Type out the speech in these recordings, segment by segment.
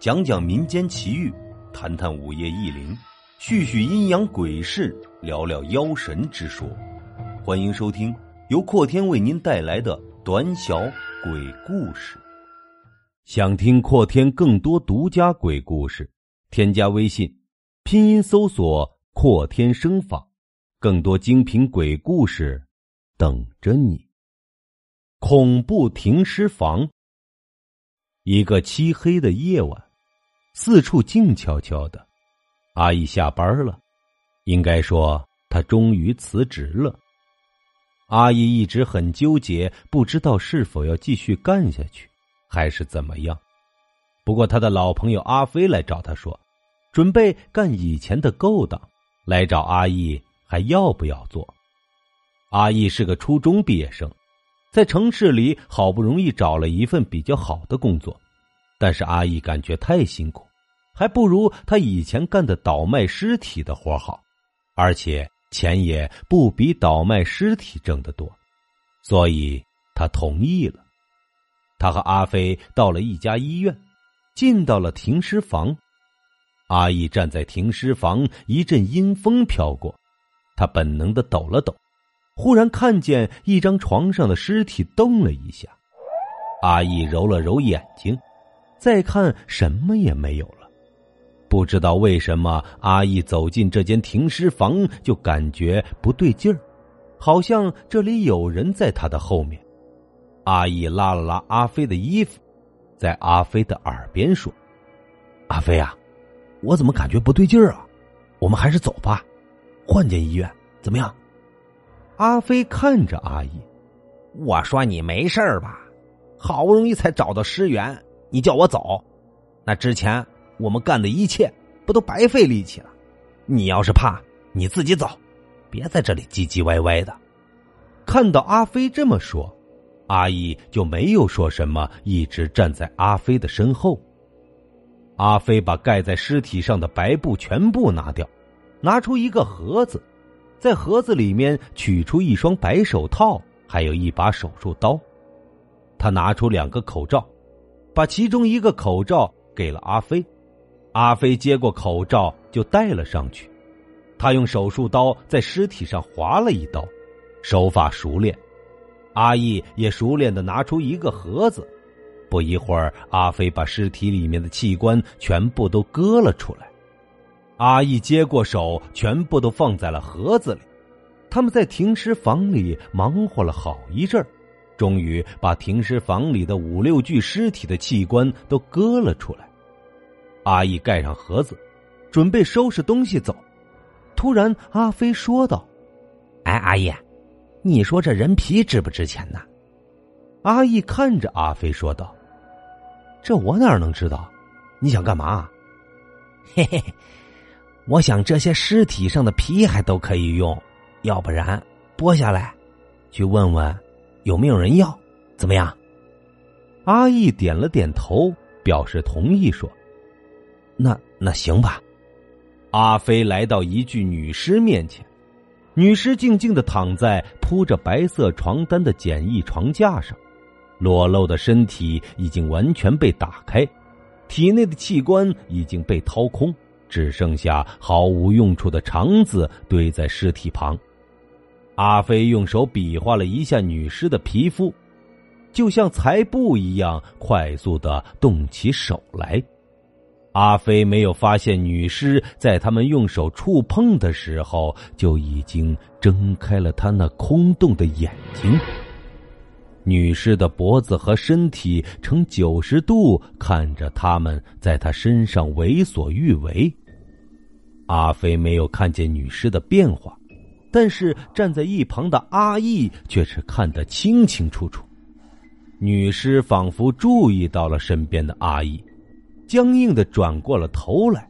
讲讲民间奇遇，谈谈午夜异灵，叙叙阴阳鬼事，聊聊妖神之说。欢迎收听由阔天为您带来的短小鬼故事。想听阔天更多独家鬼故事，添加微信，拼音搜索“阔天生坊”，更多精品鬼故事等着你。恐怖停尸房。一个漆黑的夜晚。四处静悄悄的，阿姨下班了，应该说她终于辞职了。阿姨一直很纠结，不知道是否要继续干下去，还是怎么样。不过他的老朋友阿飞来找他说，准备干以前的勾当，来找阿姨还要不要做？阿姨是个初中毕业生，在城市里好不容易找了一份比较好的工作。但是阿姨感觉太辛苦，还不如他以前干的倒卖尸体的活好，而且钱也不比倒卖尸体挣得多，所以他同意了。他和阿飞到了一家医院，进到了停尸房。阿姨站在停尸房，一阵阴风飘过，他本能的抖了抖，忽然看见一张床上的尸体动了一下，阿姨揉了揉眼睛。再看什么也没有了，不知道为什么阿义走进这间停尸房就感觉不对劲儿，好像这里有人在他的后面。阿义拉了拉阿飞的衣服，在阿飞的耳边说：“阿飞啊，我怎么感觉不对劲儿啊？我们还是走吧，换间医院怎么样？”阿飞看着阿义，我说：“你没事吧？好不容易才找到尸源。”你叫我走，那之前我们干的一切不都白费力气了？你要是怕，你自己走，别在这里唧唧歪歪的。看到阿飞这么说，阿义就没有说什么，一直站在阿飞的身后。阿飞把盖在尸体上的白布全部拿掉，拿出一个盒子，在盒子里面取出一双白手套，还有一把手术刀。他拿出两个口罩。把其中一个口罩给了阿飞，阿飞接过口罩就戴了上去。他用手术刀在尸体上划了一刀，手法熟练。阿义也熟练的拿出一个盒子，不一会儿，阿飞把尸体里面的器官全部都割了出来。阿义接过手，全部都放在了盒子里。他们在停尸房里忙活了好一阵儿。终于把停尸房里的五六具尸体的器官都割了出来。阿义盖上盒子，准备收拾东西走。突然，阿飞说道：“哎，阿义，你说这人皮值不值钱呢？”阿义看着阿飞说道：“这我哪能知道？你想干嘛？”“嘿嘿，我想这些尸体上的皮还都可以用，要不然剥下来，去问问。”有没有人要？怎么样？阿义点了点头，表示同意，说：“那那行吧。”阿飞来到一具女尸面前，女尸静静的躺在铺着白色床单的简易床架上，裸露的身体已经完全被打开，体内的器官已经被掏空，只剩下毫无用处的肠子堆在尸体旁。阿飞用手比划了一下女尸的皮肤，就像裁布一样，快速的动起手来。阿飞没有发现女尸在他们用手触碰的时候，就已经睁开了他那空洞的眼睛。女尸的脖子和身体呈九十度看着他们，在他身上为所欲为。阿飞没有看见女尸的变化。但是站在一旁的阿义却是看得清清楚楚，女尸仿佛注意到了身边的阿义，僵硬的转过了头来。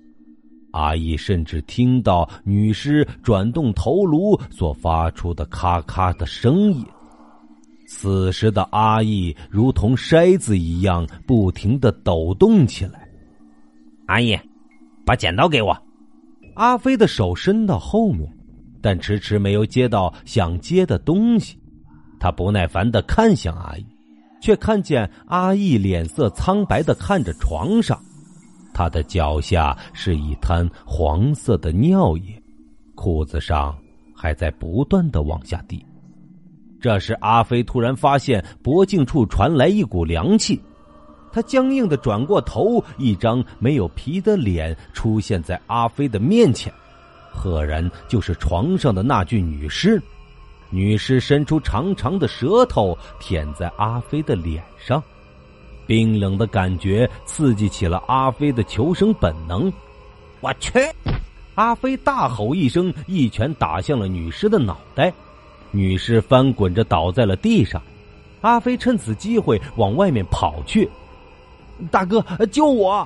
阿义甚至听到女尸转动头颅所发出的咔咔的声音。此时的阿义如同筛子一样，不停的抖动起来。阿义，把剪刀给我。阿飞的手伸到后面。但迟迟没有接到想接的东西，他不耐烦的看向阿义，却看见阿义脸色苍白的看着床上。他的脚下是一滩黄色的尿液，裤子上还在不断的往下滴。这时，阿飞突然发现脖颈处传来一股凉气，他僵硬的转过头，一张没有皮的脸出现在阿飞的面前，赫然就是床上的那具女尸。女尸伸出长长的舌头舔在阿飞的脸上，冰冷的感觉刺激起了阿飞的求生本能。我去！阿飞大吼一声，一拳打向了女尸的脑袋。女尸翻滚着倒在了地上，阿飞趁此机会往外面跑去。大哥，救我！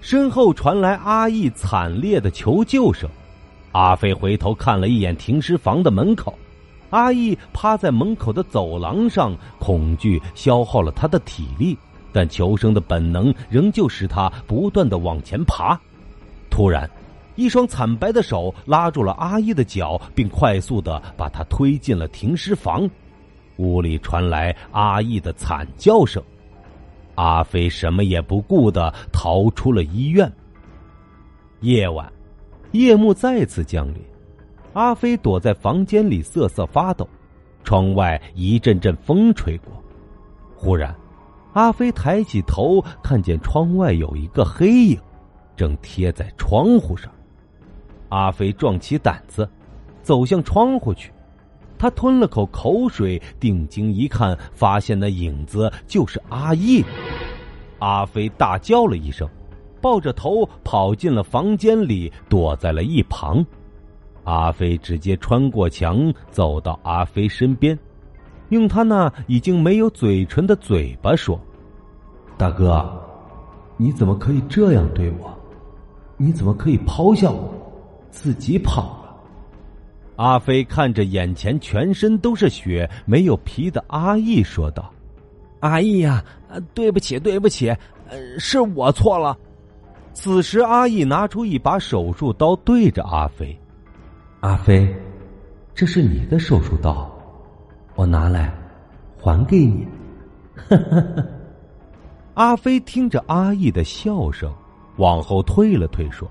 身后传来阿义惨烈的求救声。阿飞回头看了一眼停尸房的门口，阿义趴在门口的走廊上，恐惧消耗了他的体力，但求生的本能仍旧使他不断的往前爬。突然。一双惨白的手拉住了阿义的脚，并快速的把他推进了停尸房。屋里传来阿义的惨叫声。阿飞什么也不顾的逃出了医院。夜晚，夜幕再次降临，阿飞躲在房间里瑟瑟发抖。窗外一阵阵风吹过，忽然，阿飞抬起头，看见窗外有一个黑影，正贴在窗户上。阿飞壮起胆子，走向窗户去。他吞了口口水，定睛一看，发现那影子就是阿义。阿飞大叫了一声，抱着头跑进了房间里，躲在了一旁。阿飞直接穿过墙，走到阿飞身边，用他那已经没有嘴唇的嘴巴说：“大哥，你怎么可以这样对我？你怎么可以抛下我？”自己跑了。阿飞看着眼前全身都是血、没有皮的阿义，说道：“阿义呀，对不起，对不起，是我错了。”此时，阿义拿出一把手术刀，对着阿飞：“阿飞，这是你的手术刀，我拿来还给你。”阿飞听着阿义的笑声，往后退了退，说：“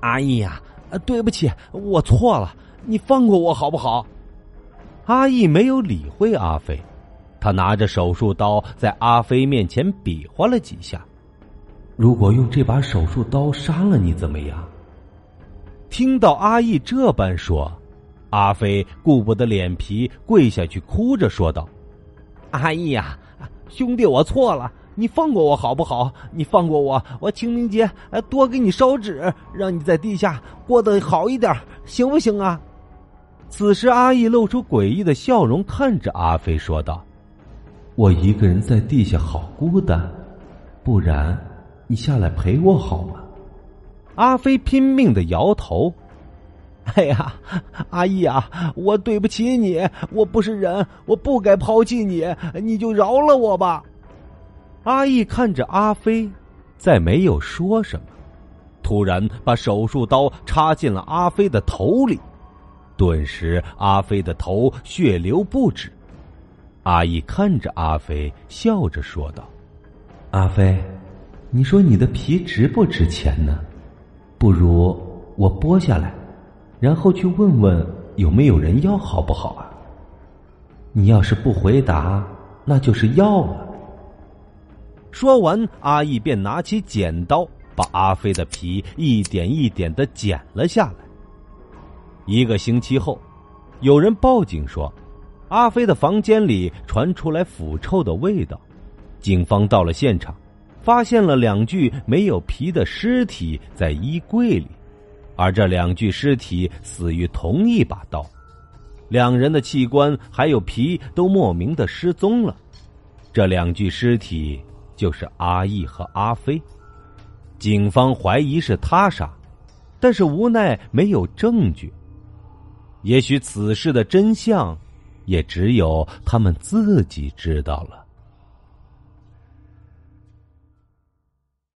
阿义呀。”啊，对不起，我错了，你放过我好不好？阿义没有理会阿飞，他拿着手术刀在阿飞面前比划了几下。如果用这把手术刀杀了你，怎么样？听到阿义这般说，阿飞顾不得脸皮，跪下去哭着说道：“阿义呀，兄弟，我错了。”你放过我好不好？你放过我，我清明节多给你烧纸，让你在地下过得好一点，行不行啊？此时，阿义露出诡异的笑容，看着阿飞说道：“我一个人在地下好孤单，不然你下来陪我好吗？”阿飞拼命的摇头：“ 哎呀，阿义啊，我对不起你，我不是人，我不该抛弃你，你就饶了我吧。”阿义看着阿飞，再没有说什么，突然把手术刀插进了阿飞的头里，顿时阿飞的头血流不止。阿义看着阿飞，笑着说道：“阿飞，你说你的皮值不值钱呢？不如我剥下来，然后去问问有没有人要，好不好啊？你要是不回答，那就是要了。”说完，阿义便拿起剪刀，把阿飞的皮一点一点的剪了下来。一个星期后，有人报警说，阿飞的房间里传出来腐臭的味道。警方到了现场，发现了两具没有皮的尸体在衣柜里，而这两具尸体死于同一把刀，两人的器官还有皮都莫名的失踪了。这两具尸体。就是阿义和阿飞，警方怀疑是他杀，但是无奈没有证据。也许此事的真相，也只有他们自己知道了。